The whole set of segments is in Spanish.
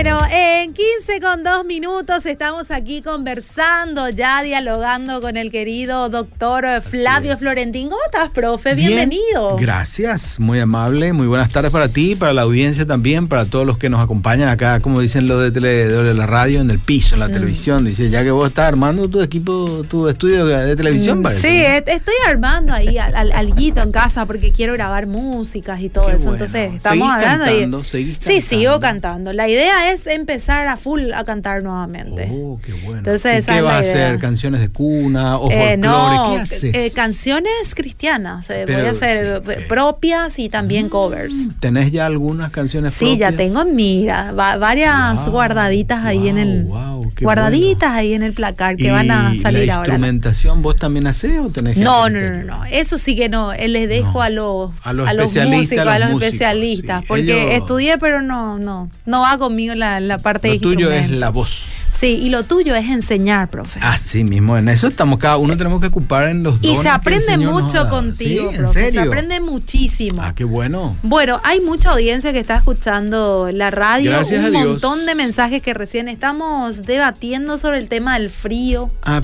Bueno, en 15 con 2 minutos estamos aquí conversando, ya dialogando con el querido doctor Flavio Florentín. ¿Cómo estás, profe? Bienvenido. gracias, muy amable. Muy buenas tardes para ti, para la audiencia también, para todos los que nos acompañan acá, como dicen los de, tele, de la radio, en el piso, en la mm. televisión. Dice, ya que vos estás armando tu equipo, tu estudio de televisión, mm, parece. Sí, estoy armando ahí al, alguito en casa porque quiero grabar músicas y todo eso. Entonces, estamos hablando. Cantando, Sí, sigo cantando. La idea es es empezar a full a cantar nuevamente. Oh, qué bueno. Entonces, ¿Y ¿Qué va a hacer? ¿Canciones de cuna o eh, folclore? ¿Qué haces? Eh, canciones cristianas. Eh, voy a hacer propias y también mm, covers. ¿Tenés ya algunas canciones sí, propias? Sí, ya tengo, mira, varias guardaditas ahí en el. guardaditas ahí en el placar que van a salir la ahora. instrumentación vos también haces o tenés no, no, no, no, Eso sí que no. Les dejo a los, a los, músicos, a los, especialistas. Porque estudié, pero no, no. No va conmigo la, la parte Lo tuyo es la voz. Sí, y lo tuyo es enseñar, profe. Así mismo, en eso estamos, cada uno tenemos que ocupar en los dones Y se aprende mucho contigo, profe. Se aprende muchísimo. Ah, qué bueno. Bueno, hay mucha audiencia que está escuchando la radio. Gracias un montón de mensajes que recién estamos debatiendo sobre el tema del frío. Ah,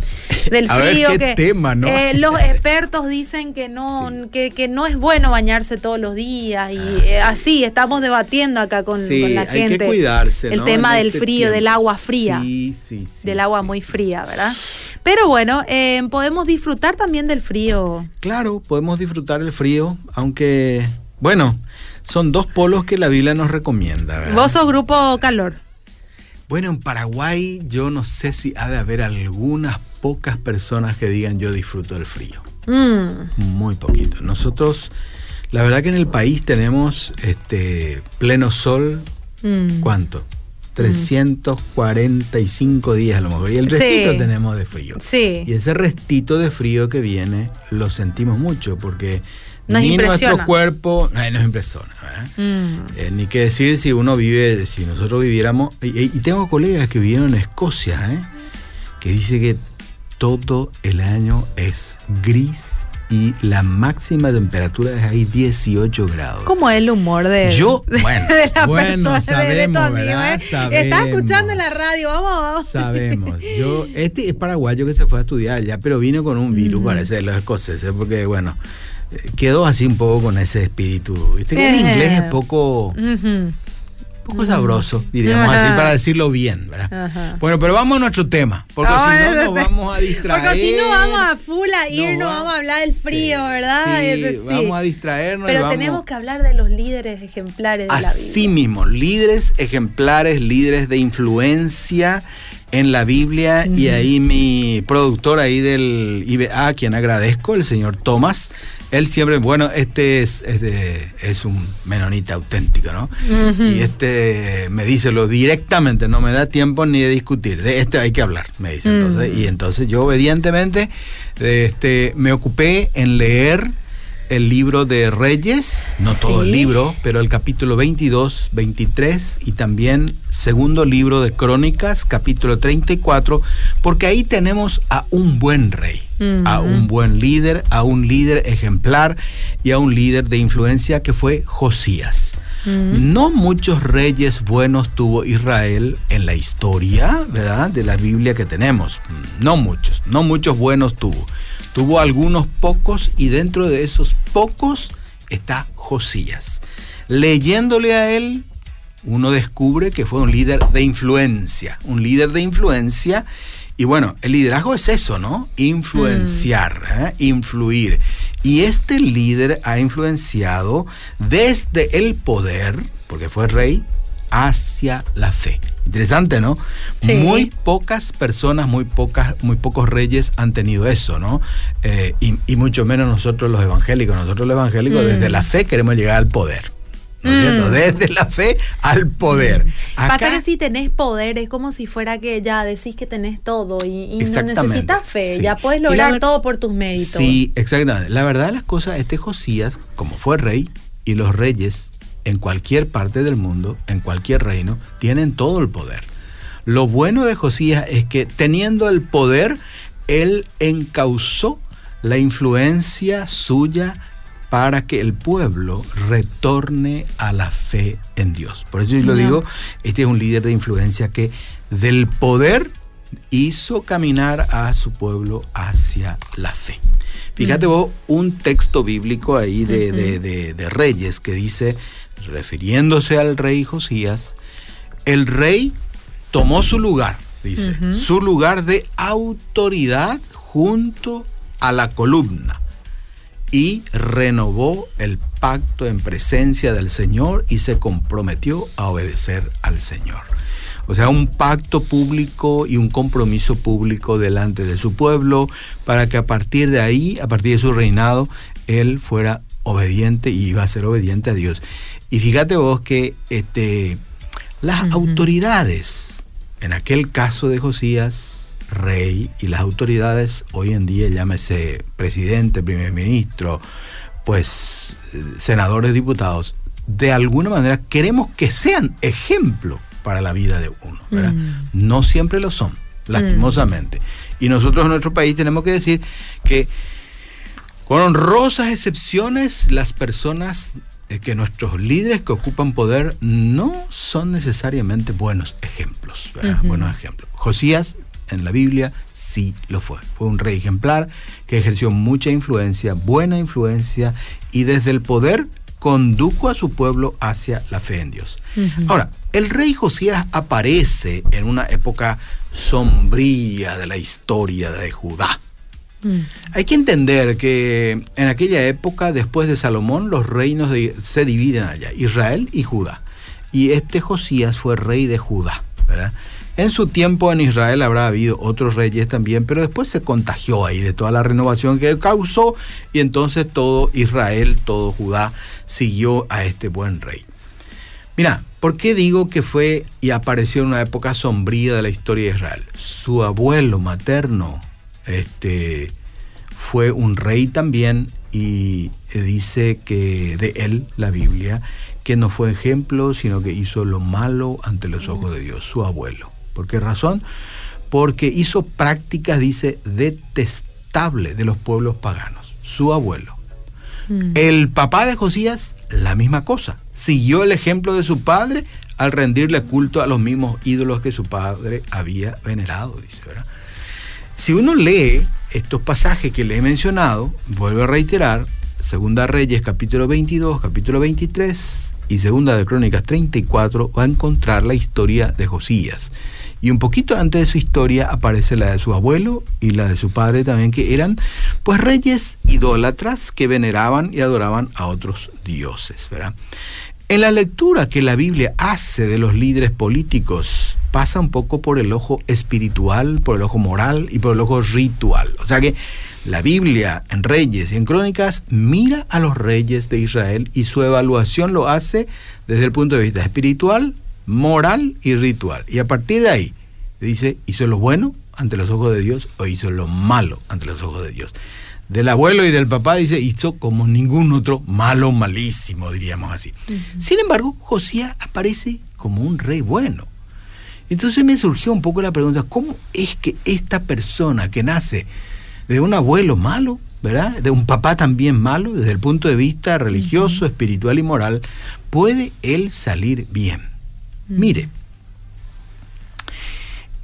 del frío. Ver, qué tema, ¿no? Eh, los expertos dicen que no, que, que, no es bueno bañarse todos los días. Y ah, eh, así estamos debatiendo acá con, la gente. Hay que cuidarse. El tema del este frío, del agua fría. Sí del agua muy fría, ¿verdad? Pero bueno, eh, podemos disfrutar también del frío. Claro, podemos disfrutar el frío, aunque, bueno, son dos polos que la Biblia nos recomienda. ¿verdad? ¿Vos sos grupo calor? Bueno, en Paraguay yo no sé si ha de haber algunas pocas personas que digan yo disfruto del frío. Mm. Muy poquito. Nosotros, la verdad que en el país tenemos este pleno sol. Mm. ¿Cuánto? 345 días a lo mejor. Y el restito tenemos de frío. Sí. Y ese restito de frío que viene lo sentimos mucho porque nos ni impresiona. nuestro cuerpo ay, nos impresiona. Mm. Eh, ni que decir si uno vive, si nosotros viviéramos. Y, tengo colegas que vivieron en Escocia, ¿eh? que dice que todo el año es gris y la máxima temperatura es ahí 18 grados. ¿Cómo es el humor de, Yo, bueno, la bueno, sabemos, ¿verdad? Está escuchando en la radio, vamos, Sabemos. Yo, este es paraguayo que se fue a estudiar ya, pero vino con un virus, parece, de los escoceses, porque bueno, eh, quedó así un poco con ese espíritu. Viste que el inglés es poco poco sabroso, diríamos así, para decirlo bien, ¿verdad? Bueno, pero vamos a nuestro tema, porque si no nos vamos a distraer. Porque si no vamos a full a ir, no, vamos a hablar del frío, ¿verdad? Sí, vamos a distraernos. Pero tenemos que hablar de los líderes ejemplares de la Biblia. Así mismo, líderes ejemplares, líderes de influencia en la Biblia y ahí mi productor ahí del IBA, a quien agradezco, el señor Tomás, él siempre, bueno, este es, es, un menonita auténtico, ¿no? Y este me dice lo directamente, no me da tiempo ni de discutir, de este hay que hablar, me dice entonces. Y entonces yo obedientemente este, me ocupé en leer el libro de Reyes, no todo el libro, pero el capítulo 22, 23 y también segundo libro de Crónicas, capítulo 34, porque ahí tenemos a un buen rey, a un buen líder, a un líder ejemplar y a un líder de influencia que fue Josías. No muchos reyes buenos tuvo Israel en la historia, ¿verdad? De la Biblia que tenemos. No muchos, no muchos buenos tuvo. Tuvo algunos pocos y dentro de esos pocos está Josías. Leyéndole a él, uno descubre que fue un líder de influencia, un líder de influencia. Y bueno, el liderazgo es eso, ¿no? Influenciar, mm. ¿eh? influir. Y este líder ha influenciado desde el poder, porque fue rey, hacia la fe. Interesante, ¿no? Muy pocas personas, muy pocas, muy pocos reyes han tenido eso, ¿no? Eh, y, mucho menos nosotros los evangélicos. Nosotros los evangélicos mm. desde la fe queremos llegar al poder. ¿no es cierto? Mm. Desde la fe al poder. Pasa Acá- que si tenés poder es como si fuera que ya decís que tenés todo y, y no necesitas fe, sí. ya puedes la lograr todo por tus méritos. Sí, exactamente. La verdad de las cosas, este Josías, como fue rey, y los reyes en cualquier parte del mundo, en cualquier reino, tienen todo el poder. Lo bueno de Josías es que teniendo el poder, él encauzó la influencia suya para que el pueblo retorne a la fe en Dios. Por eso yo lo digo, este es un líder de influencia que del poder hizo caminar a su pueblo hacia la fe. Fíjate vos un texto bíblico ahí de, de- de- de Reyes que dice, refiriéndose al rey Josías, el rey tomó su lugar, dice, su lugar de autoridad junto a la columna y renovó el pacto en presencia del Señor y se comprometió a obedecer al Señor. O sea, un pacto público y un compromiso público delante de su pueblo para que a partir de ahí, a partir de su reinado, él fuera obediente y iba a ser obediente a Dios. Y fíjate vos que este, las autoridades, en aquel caso de Josías, rey, y las autoridades hoy en día, llámese presidente, primer ministro, pues senadores, diputados, de alguna manera queremos que sean ejemplo para la vida de uno. ¿verdad? Mm. No siempre lo son, lastimosamente. Y nosotros en nuestro país tenemos que decir que con honrosas excepciones, las personas eh, que nuestros líderes que ocupan poder no son necesariamente buenos ejemplos. Buenos ejemplos. Josías en la Biblia sí lo fue. Fue un rey ejemplar que ejerció mucha influencia, buena influencia, y desde el poder condujo a su pueblo hacia la fe en Dios. Ahora, el rey Josías aparece en una época sombría de la historia de Judá. Mm. Hay que entender que en aquella época, después de Salomón, los reinos se dividen allá, Israel y Judá. Y este Josías fue rey de Judá. En su tiempo en Israel habrá habido otros reyes también, pero después se contagió ahí de toda la renovación que causó y entonces todo Israel, todo Judá siguió a este buen rey. Mira, ¿por qué digo que fue y apareció en una época sombría de la historia de Israel? Su abuelo materno este, fue un rey también y dice que de él, la Biblia, que no fue ejemplo, sino que hizo lo malo ante los ojos de Dios, su abuelo. ¿Por qué razón? Porque hizo prácticas, dice, detestables de los pueblos paganos, su abuelo. Mm. El papá de Josías, la misma cosa. Siguió el ejemplo de su padre al rendirle culto a los mismos ídolos que su padre había venerado, dice, ¿verdad? Si uno lee estos pasajes que le he mencionado, vuelvo a reiterar, Segunda Reyes capítulo 22, capítulo 23 y Segunda de Crónicas 34, va a encontrar la historia de Josías. Y un poquito antes de su historia aparece la de su abuelo y la de su padre también, que eran pues reyes idólatras que veneraban y adoraban a otros dioses. En la lectura que la Biblia hace de los líderes políticos, pasa un poco por el ojo espiritual, por el ojo moral y por el ojo ritual. O sea que la Biblia en Reyes y en Crónicas mira a los reyes de Israel y su evaluación lo hace desde el punto de vista espiritual, moral y ritual. Y a partir de ahí dice, ¿hizo lo bueno ante los ojos de Dios o hizo lo malo ante los ojos de Dios? Del abuelo y del papá dice, hizo como ningún otro, malo, malísimo, diríamos así. Sin embargo, Josías aparece como un rey bueno. Entonces me surgió un poco la pregunta, ¿cómo es que esta persona que nace de un abuelo malo, ¿verdad? De un papá también malo, desde el punto de vista religioso, espiritual y moral, puede él salir bien? Mire,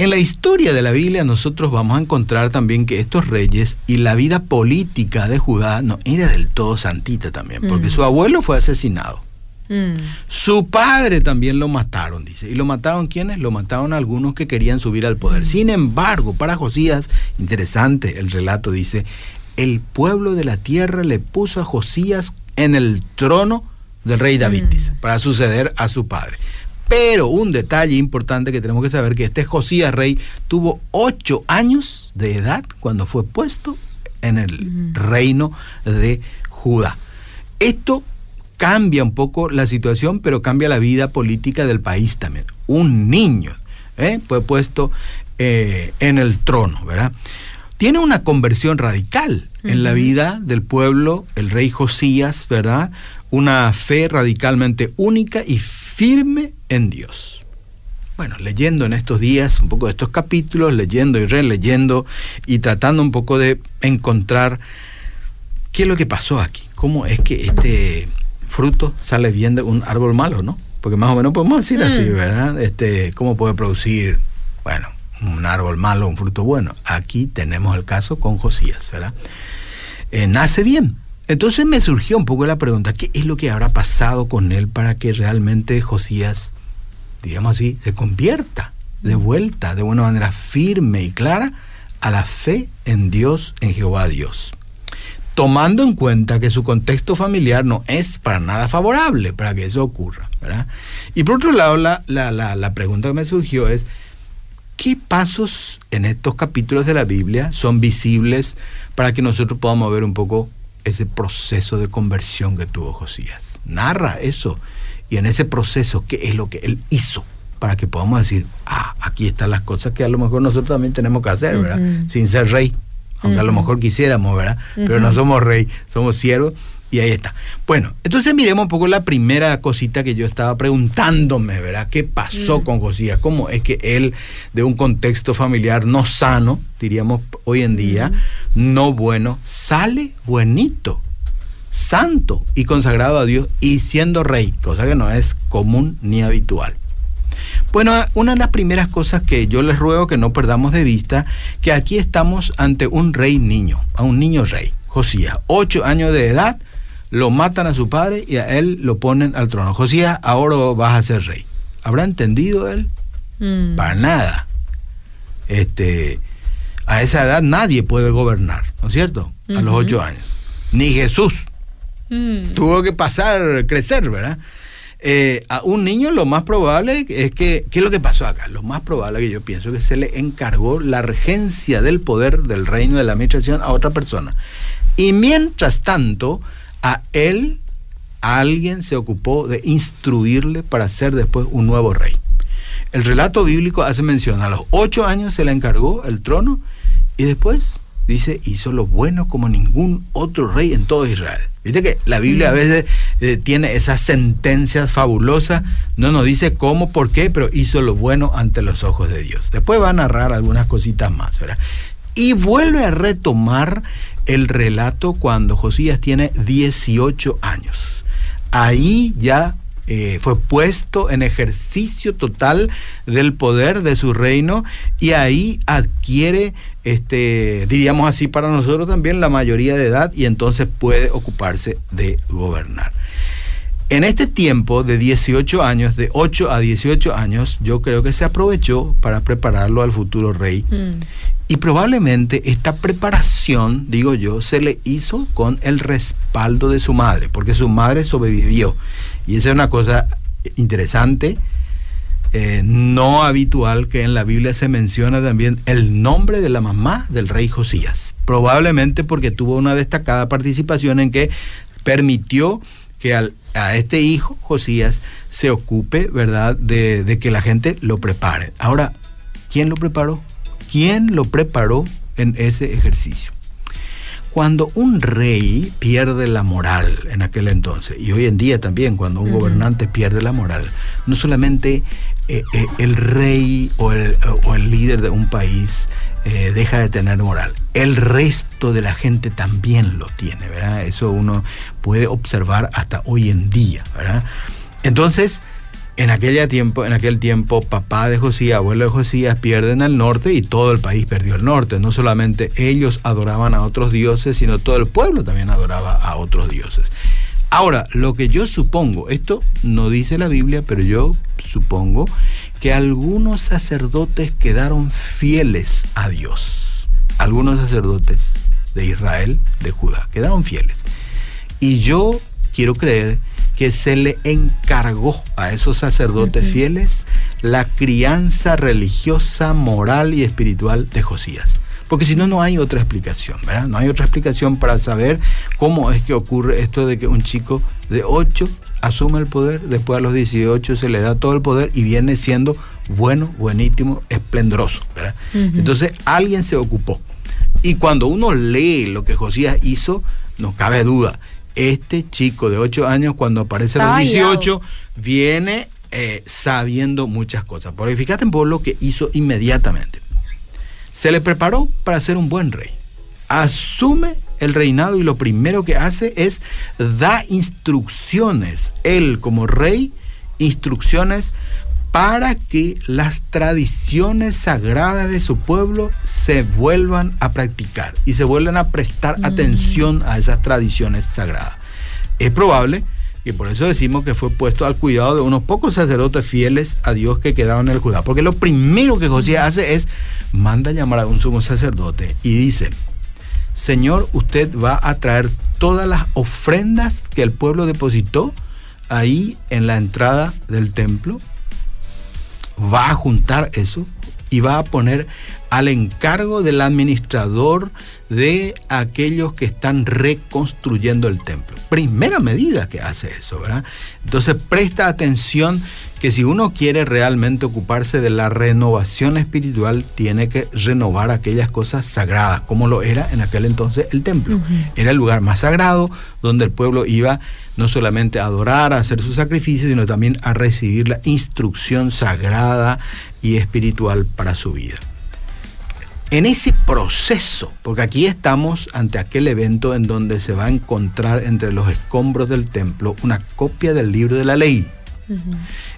en la historia de la Biblia nosotros vamos a encontrar también que estos reyes y la vida política de Judá no era del todo santita también, porque su abuelo fue asesinado. Mm. Su padre también lo mataron, dice. ¿Y lo mataron quiénes? Lo mataron algunos que querían subir al poder. Sin embargo, para Josías, interesante el relato, dice, el pueblo de la tierra le puso a Josías en el trono del rey David, Mm. dice, para suceder a su padre. Pero un detalle importante que tenemos que saber, que este Josías rey tuvo ocho años de edad cuando fue puesto en el Mm. reino de Judá. Esto cambia un poco la situación, pero cambia la vida política del país también. Un niño ¿eh? fue puesto eh, en el trono, ¿verdad? Tiene una conversión radical en la vida del pueblo, el rey Josías, ¿verdad? Una fe radicalmente única y firme en Dios. Bueno, leyendo en estos días un poco de estos capítulos, leyendo y releyendo y tratando un poco de encontrar qué es lo que pasó aquí, cómo es que este fruto sale bien de un árbol malo, ¿no? Porque más o menos podemos decir así, mm. ¿verdad? Este, ¿Cómo puede producir, bueno, un árbol malo, un fruto bueno? Aquí tenemos el caso con Josías, ¿verdad? Eh, nace bien. Entonces me surgió un poco la pregunta, ¿qué es lo que habrá pasado con él para que realmente Josías, digamos así, se convierta de vuelta de una manera firme y clara a la fe en Dios, en Jehová Dios? Tomando en cuenta que su contexto familiar no es para nada favorable para que eso ocurra. ¿verdad? Y por otro lado, la, la, pregunta que me surgió es, ¿qué pasos en estos capítulos de la Biblia son visibles para que nosotros podamos ver un poco ese proceso de conversión que tuvo Josías? Narra eso. Y en ese proceso, ¿qué es lo que él hizo? Para que podamos decir, ah, aquí están las cosas que a lo mejor nosotros también tenemos que hacer, ¿verdad? Sin ser rey aunque a lo mejor quisiéramos, ¿verdad? Pero no somos rey, somos siervos. Y ahí está. Bueno, entonces miremos un poco la primera cosita que yo estaba preguntándome, ¿verdad? ¿Qué pasó con Josías? ¿Cómo es que él, de un contexto familiar no sano, diríamos hoy en día, no bueno, sale buenito, santo y consagrado a Dios y siendo rey, cosa que no es común ni habitual? Bueno, una de las primeras cosas que yo les ruego que no perdamos de vista, que aquí estamos ante un rey niño, a un niño rey, Josías, ocho años de edad, lo matan a su padre y a él lo ponen al trono. Josías, ahora vas a ser rey. ¿Habrá entendido él? Mm. Para nada. Este, a esa edad nadie puede gobernar, ¿no es cierto? A los ocho años. Ni Jesús. Mm. Tuvo que pasar, crecer, ¿verdad? Eh, a un niño lo más probable es que, ¿qué es lo que pasó acá? Lo más probable que yo pienso que se le encargó la regencia del poder del reino de la administración a otra persona. Y mientras tanto, a él alguien se ocupó de instruirle para ser después un nuevo rey. El relato bíblico hace mención, a los ocho años se le encargó el trono y después dice, hizo lo bueno como ningún otro rey en todo Israel. Viste que la Biblia a veces eh, tiene esas sentencias fabulosas, no nos dice cómo, por qué, pero hizo lo bueno ante los ojos de Dios. Después va a narrar algunas cositas más, ¿verdad? Y vuelve a retomar el relato cuando Josías tiene 18 años. Ahí ya eh, fue puesto en ejercicio total del poder de su reino y ahí adquiere, este, diríamos así para nosotros también, la mayoría de edad y entonces puede ocuparse de gobernar. En este tiempo de 18 años, de 8 a 18 años, yo creo que se aprovechó para prepararlo al futuro rey. Mm. Y probablemente esta preparación, digo yo, se le hizo con el respaldo de su madre, porque su madre sobrevivió. Y esa es una cosa interesante, eh, no habitual, que en la Biblia se menciona también el nombre de la mamá del rey Josías. Probablemente porque tuvo una destacada participación en que permitió que a este hijo, Josías, se ocupe, ¿verdad?, de, de que la gente lo prepare. Ahora, ¿quién lo preparó? ¿Quién lo preparó en ese ejercicio? Cuando un rey pierde la moral en aquel entonces, y hoy en día también cuando un gobernante pierde la moral, no solamente eh, eh, el rey o el, o el, líder de un país eh, deja de tener moral, el resto de la gente también lo tiene, ¿verdad? Eso uno puede observar hasta hoy en día, ¿verdad? Entonces, en, tiempo, en aquel tiempo, papá de Josías, abuelo de Josías pierden al norte y todo el país perdió el norte. No solamente ellos adoraban a otros dioses, sino todo el pueblo también adoraba a otros dioses. Ahora, lo que yo supongo, esto no dice la Biblia, pero yo supongo que algunos sacerdotes quedaron fieles a Dios. Algunos sacerdotes de Israel, de Judá, quedaron fieles. Y yo quiero creer que se le encargó a esos sacerdotes fieles la crianza religiosa, moral y espiritual de Josías. Porque si no, no hay otra explicación, ¿verdad? No hay otra explicación para saber cómo es que ocurre esto de que un chico de 8 asume el poder, después a los 18 se le da todo el poder y viene siendo bueno, buenísimo, esplendoroso, ¿verdad? Entonces alguien se ocupó. Y cuando uno lee lo que Josías hizo, no cabe duda, este chico de 8 años cuando aparece a los 18 viene eh, sabiendo muchas cosas. Porque fíjate por lo que hizo inmediatamente. Se le preparó para ser un buen rey. Asume el reinado y lo primero que hace es da instrucciones, él como rey, instrucciones para que las tradiciones sagradas de su pueblo se vuelvan a practicar y se vuelvan a prestar mm. atención a esas tradiciones sagradas. Es probable y por eso decimos que fue puesto al cuidado de unos pocos sacerdotes fieles a Dios que quedaron en el Judá. Porque lo primero que José hace es, manda llamar a un sumo sacerdote y dice, Señor, usted va a traer todas las ofrendas que el pueblo depositó ahí en la entrada del templo, va a juntar eso y va a poner al encargo del administrador de aquellos que están reconstruyendo el templo. Primera medida que hace eso, ¿verdad? Entonces presta atención que si uno quiere realmente ocuparse de la renovación espiritual, tiene que renovar aquellas cosas sagradas, como lo era en aquel entonces el templo. Era el lugar más sagrado donde el pueblo iba no solamente a adorar, a hacer sus sacrificios, sino también a recibir la instrucción sagrada y espiritual para su vida. En ese proceso, porque aquí estamos ante aquel evento en donde se va a encontrar entre los escombros del templo una copia del libro de la ley.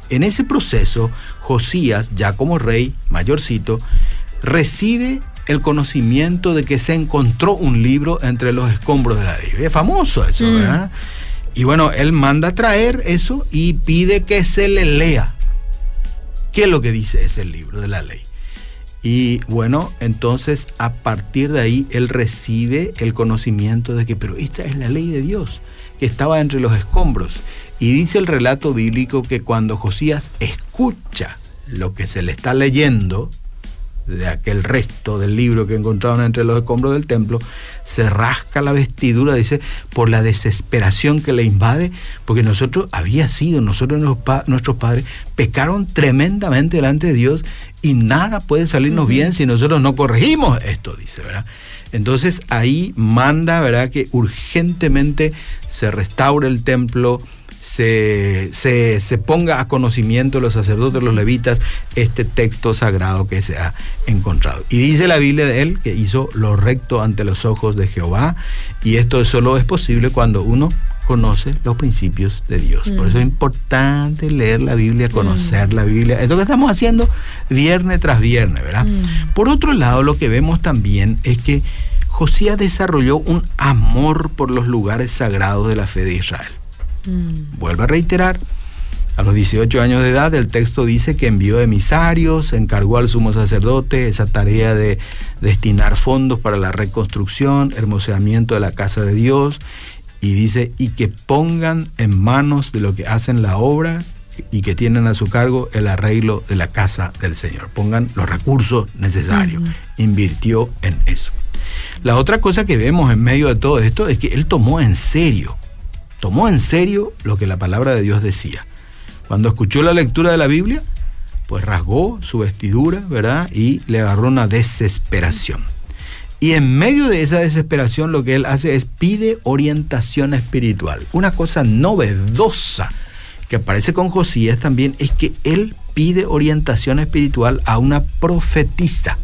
En ese proceso, Josías, ya como rey, mayorcito, recibe el conocimiento de que se encontró un libro entre los escombros de la ley. Es famoso eso, mm. ¿verdad? Y bueno, él manda traer eso y pide que se le lea. ¿Qué es lo que dice ese libro de la ley? Y bueno, entonces a partir de ahí él recibe el conocimiento de que, pero esta es la ley de Dios, que estaba entre los escombros. Y dice el relato bíblico que cuando Josías escucha lo que se le está leyendo, de aquel resto del libro que encontraron entre los escombros del templo, se rasca la vestidura, dice, por la desesperación que le invade, porque nosotros había sido, nosotros nuestros padres pecaron tremendamente delante de Dios y nada puede salirnos bien si nosotros no corregimos esto, dice, ¿verdad? Entonces ahí manda, ¿verdad?, que urgentemente se restaure el templo, se, se, ponga a conocimiento de los sacerdotes, los levitas, este texto sagrado que se ha encontrado. Y dice la Biblia de él que hizo lo recto ante los ojos de Jehová, y esto solo es posible cuando uno conoce los principios de Dios. Por eso es mm. importante leer la Biblia, conocer mm. la Biblia. Esto que estamos haciendo viernes tras viernes, ¿verdad? Mm. Por otro lado, lo que vemos también es que Josías desarrolló un amor por los lugares sagrados de la fe de Israel. Vuelvo a reiterar, a los 18 años de edad el texto dice que envió emisarios, encargó al sumo sacerdote esa tarea de destinar fondos para la reconstrucción, hermoseamiento de la casa de Dios, y dice, y que pongan en manos de lo que hacen la obra y que tienen a su cargo el arreglo de la casa del Señor. Pongan los recursos necesarios. Invirtió en eso. La otra cosa que vemos en medio de todo esto es que él tomó en serio tomó en serio lo que la palabra de Dios decía. Cuando escuchó la lectura de la Biblia, pues rasgó su vestidura, ¿verdad? Y le agarró una desesperación. Y en medio de esa desesperación lo que él hace es pide orientación espiritual. Una cosa novedosa que aparece con Josías también es que él pide orientación espiritual a una profetisa.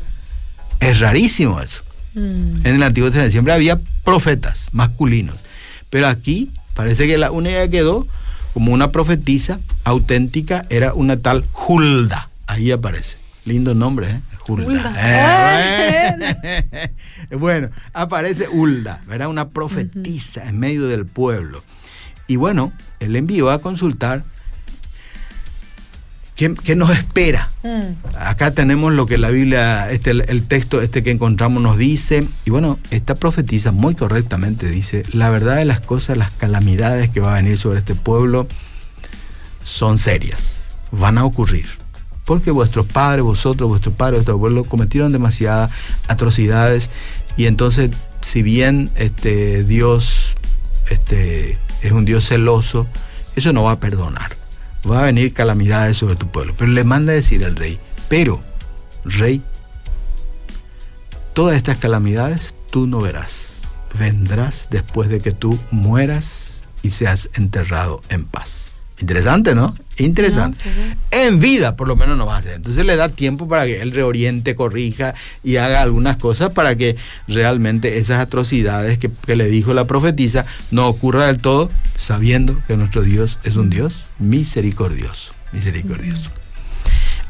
Es rarísimo eso. Mm. En el Antiguo Testamento siempre había profetas masculinos. Pero aquí Parece que la única que quedó como una profetisa auténtica era una tal Hulda. Ahí aparece. Lindo nombre, ¿eh? Hulda. Eh, bueno. aparece Hulda, ¿verdad? Una profetisa en medio del pueblo. Y bueno, él envió a consultar ¿Qué, nos espera? Mm. Acá tenemos lo que la Biblia, este, el, texto este que encontramos nos dice, y bueno, esta profetiza muy correctamente dice, la verdad de las cosas, las calamidades que va a venir sobre este pueblo son serias, van a ocurrir. Porque vuestros padres, vosotros, vuestros padres, vuestro pueblo cometieron demasiadas atrocidades y entonces si bien este, Dios este, es un Dios celoso, eso no va a perdonar. Va a venir calamidades sobre tu pueblo. Pero le manda a decir al rey, pero, rey, todas estas calamidades tú no verás. Vendrás después de que tú mueras y seas enterrado en paz. Interesante, ¿no? Interesante. En vida, por lo menos, no va a hacer. Entonces le da tiempo para que él reoriente, corrija y haga algunas cosas para que realmente esas atrocidades que, que le dijo la profetisa no ocurra del todo, sabiendo que nuestro Dios es un Dios misericordioso. Misericordioso.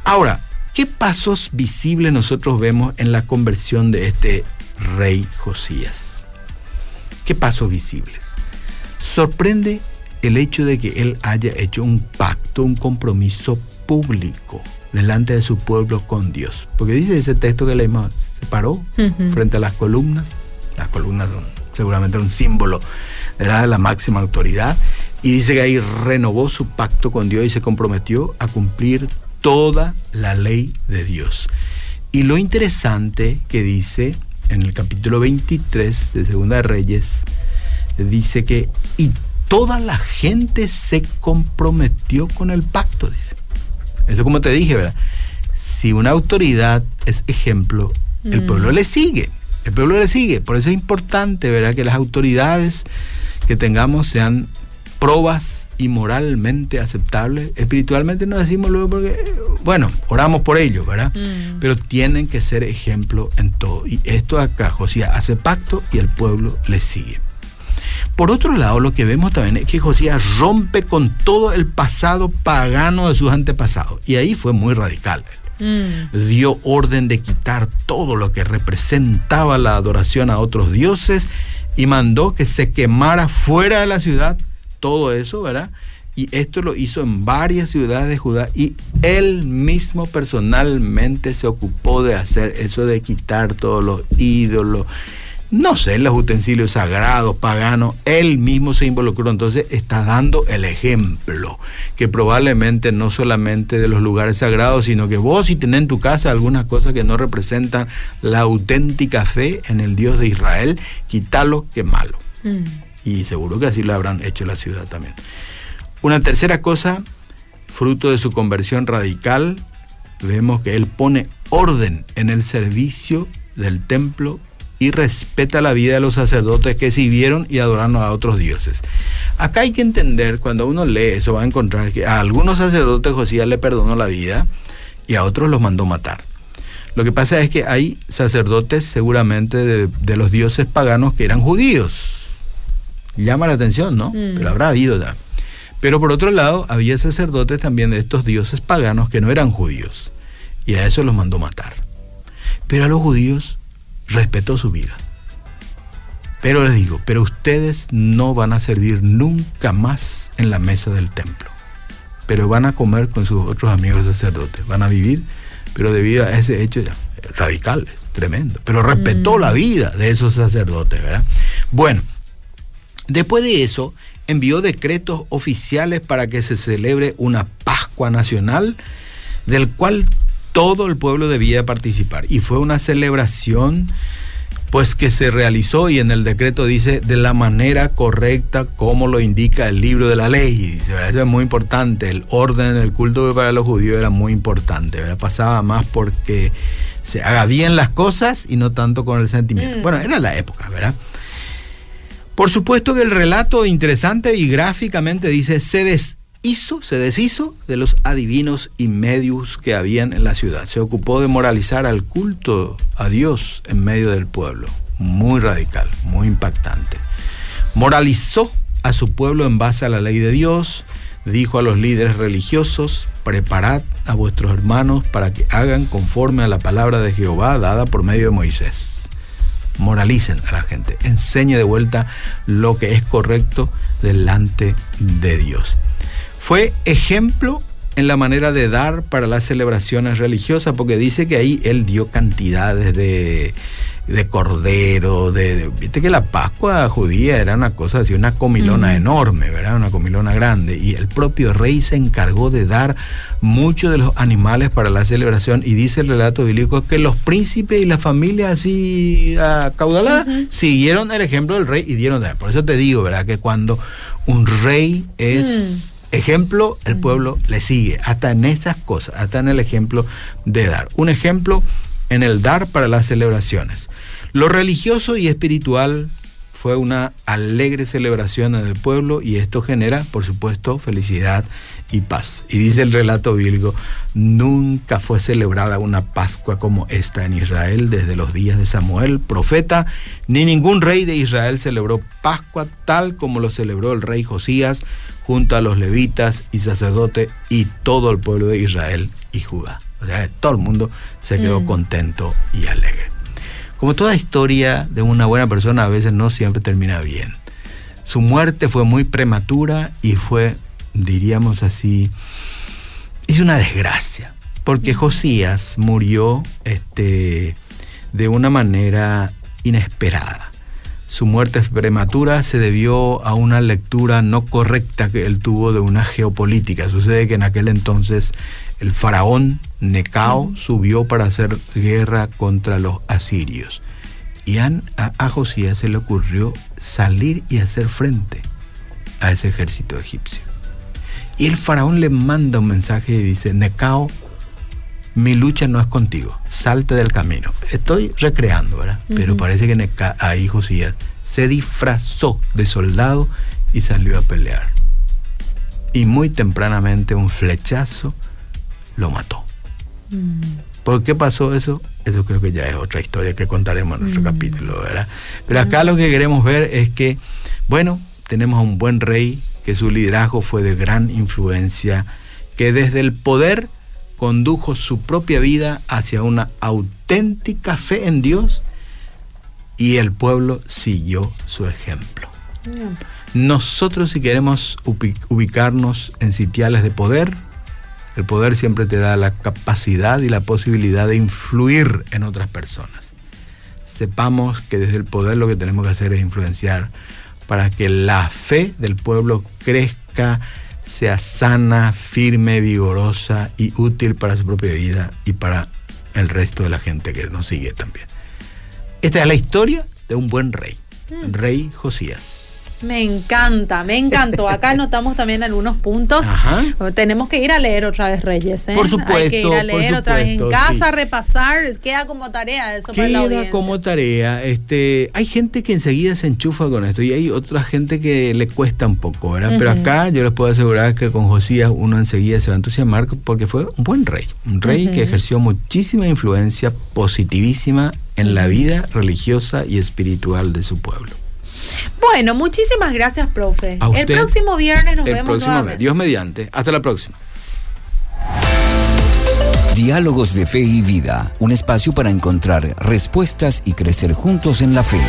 Ahora, ¿qué pasos visibles nosotros vemos en la conversión de este rey Josías? ¿Qué pasos visibles? Sorprende el hecho de que él haya hecho un pacto, un compromiso público delante de su pueblo con Dios. Porque dice ese texto que leímos, se paró frente a las columnas. Las columnas son seguramente un símbolo de la máxima autoridad. Y dice que ahí renovó su pacto con Dios y se comprometió a cumplir toda la ley de Dios. Y lo interesante que dice en el capítulo 23 de Segunda de Reyes, dice que y toda la gente se comprometió con el pacto, dice. Eso como te dije, ¿verdad? Si una autoridad es ejemplo, el pueblo le sigue. El pueblo le sigue. Por eso es importante, ¿verdad? Que las autoridades que tengamos sean probas y moralmente aceptables. Espiritualmente no decimos luego porque, bueno, oramos por ellos, ¿verdad? Mm. Pero tienen que ser ejemplo en todo. Y esto acá, Josías hace pacto y el pueblo le sigue. Por otro lado, lo que vemos también es que Josías rompe con todo el pasado pagano de sus antepasados. Y ahí fue muy radical. Mm. Dio orden de quitar todo lo que representaba la adoración a otros dioses y mandó que se quemara fuera de la ciudad todo eso, ¿verdad? Y esto lo hizo en varias ciudades de Judá y él mismo personalmente se ocupó de hacer eso de quitar todos los ídolos no sé, los utensilios sagrados, paganos, él mismo se involucró, entonces está dando el ejemplo, que probablemente no solamente de los lugares sagrados, sino que vos si tenés en tu casa algunas cosas que no representan la auténtica fe en el Dios de Israel, quítalo, malo. Mm. Y seguro que así lo habrán hecho la ciudad también. Una tercera cosa, fruto de su conversión radical, vemos que él pone orden en el servicio del templo y respeta la vida de los sacerdotes que sirvieron y adoraron a otros dioses. Acá hay que entender, cuando uno lee eso, va a encontrar que a algunos sacerdotes Josías le perdonó la vida y a otros los mandó matar. Lo que pasa es que hay sacerdotes seguramente de, los dioses paganos que eran judíos. Llama la atención, ¿no? Mm. Pero habrá habido ya. Pero por otro lado, había sacerdotes también de estos dioses paganos que no eran judíos. Y a eso los mandó matar. Pero a los judíos respetó su vida. Pero les digo, pero ustedes no van a servir nunca más en la mesa del templo. Pero van a comer con sus otros amigos sacerdotes. Van a vivir, pero debido a ese hecho radical, tremendo. Pero respetó mm. la vida de esos sacerdotes, ¿verdad? Bueno, después de eso, envió decretos oficiales para que se celebre una Pascua Nacional, del cual todo el pueblo debía participar. Y fue una celebración pues que se realizó y en el decreto dice de la manera correcta como lo indica el libro de la ley. Eso es muy importante. El orden del culto para los judíos era muy importante. Pasaba más porque se haga bien las cosas y no tanto con el sentimiento. Mm. Bueno, era la época, ¿verdad? Por supuesto que el relato interesante y gráficamente dice, se, des, hizo, se deshizo de los adivinos y medios que habían en la ciudad. Se ocupó de moralizar al culto a Dios en medio del pueblo. Muy radical, muy impactante. Moralizó a su pueblo en base a la ley de Dios. Dijo a los líderes religiosos, preparad a vuestros hermanos para que hagan conforme a la palabra de Jehová dada por medio de Moisés. Moralicen a la gente, enseñe de vuelta lo que es correcto delante de Dios. Fue ejemplo en la manera de dar para las celebraciones religiosas, porque dice que ahí él dio cantidades de de cordero, de, viste que la Pascua judía era una cosa así, una comilona enorme, ¿verdad? Una comilona grande. Y el propio rey se encargó de dar muchos de los animales para la celebración. Y dice el relato bíblico que los príncipes y la familia así acaudaladas siguieron el ejemplo del rey y dieron. Por eso te digo, ¿verdad? Que cuando un rey es mm. Ejemplo, el pueblo le sigue. Hasta en esas cosas, hasta en el ejemplo de dar. Un ejemplo en el dar para las celebraciones. Lo religioso y espiritual fue una alegre celebración en el pueblo y esto genera, por supuesto, felicidad y paz. Y dice el relato bíblico, nunca fue celebrada una Pascua como esta en Israel desde los días de Samuel, profeta, ni ningún rey de Israel celebró Pascua tal como lo celebró el rey Josías junto a los levitas y sacerdotes y todo el pueblo de Israel y Judá. O sea, todo el mundo se quedó mm. contento y alegre. Como toda historia de una buena persona a veces no siempre termina bien. Su muerte fue muy prematura y fue, diríamos así, es una desgracia, porque Josías murió este, de una manera inesperada. Su muerte prematura se debió a una lectura no correcta que él tuvo de una geopolítica. Sucede que en aquel entonces el faraón Necao subió para hacer guerra contra los asirios. Y a, a, Josías se le ocurrió salir y hacer frente a ese ejército egipcio. Y el faraón le manda un mensaje y dice, Necao, mi lucha no es contigo, salte del camino. Estoy recreando, ¿verdad? Pero parece que ahí Josías se disfrazó de soldado y salió a pelear. Y muy tempranamente un flechazo lo mató. Mm. ¿Por qué pasó eso? Eso creo que ya es otra historia que contaremos en nuestro mm. capítulo, ¿verdad? Pero acá lo que queremos ver es que, bueno, tenemos a un buen rey, que su liderazgo fue de gran influencia, que desde el poder condujo su propia vida hacia una auténtica fe en Dios y el pueblo siguió su ejemplo. Nosotros si queremos ubicarnos en sitiales de poder, el poder siempre te da la capacidad y la posibilidad de influir en otras personas. Sepamos que desde el poder lo que tenemos que hacer es influenciar para que la fe del pueblo crezca, sea sana, firme, vigorosa y útil para su propia vida y para el resto de la gente que nos sigue también. Esta es la historia de un buen rey, mm. rey Josías. Me encanta, me encantó. Acá anotamos también algunos puntos. Tenemos que ir a leer otra vez Reyes. ¿eh? Por supuesto. Hay que ir a leer otra vez en casa, repasar. Queda como tarea eso para la audiencia. como tarea. Este, hay gente que enseguida se enchufa con esto y hay otra gente que le cuesta un poco, ¿verdad? Pero acá yo les puedo asegurar que con Josías uno enseguida se va a entusiasmar porque fue un buen rey. Un rey que ejerció muchísima influencia positivísima en la vida religiosa y espiritual de su pueblo. Bueno, muchísimas gracias, profe. el próximo viernes nos vemos. Próximo Dios mediante. Hasta la próxima. Diálogos de Fe y Vida, un espacio para encontrar respuestas y crecer juntos en la fe.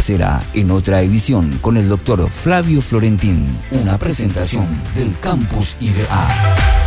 Será en otra edición con el doctor Flavio Florentín, una presentación del Campus IBA.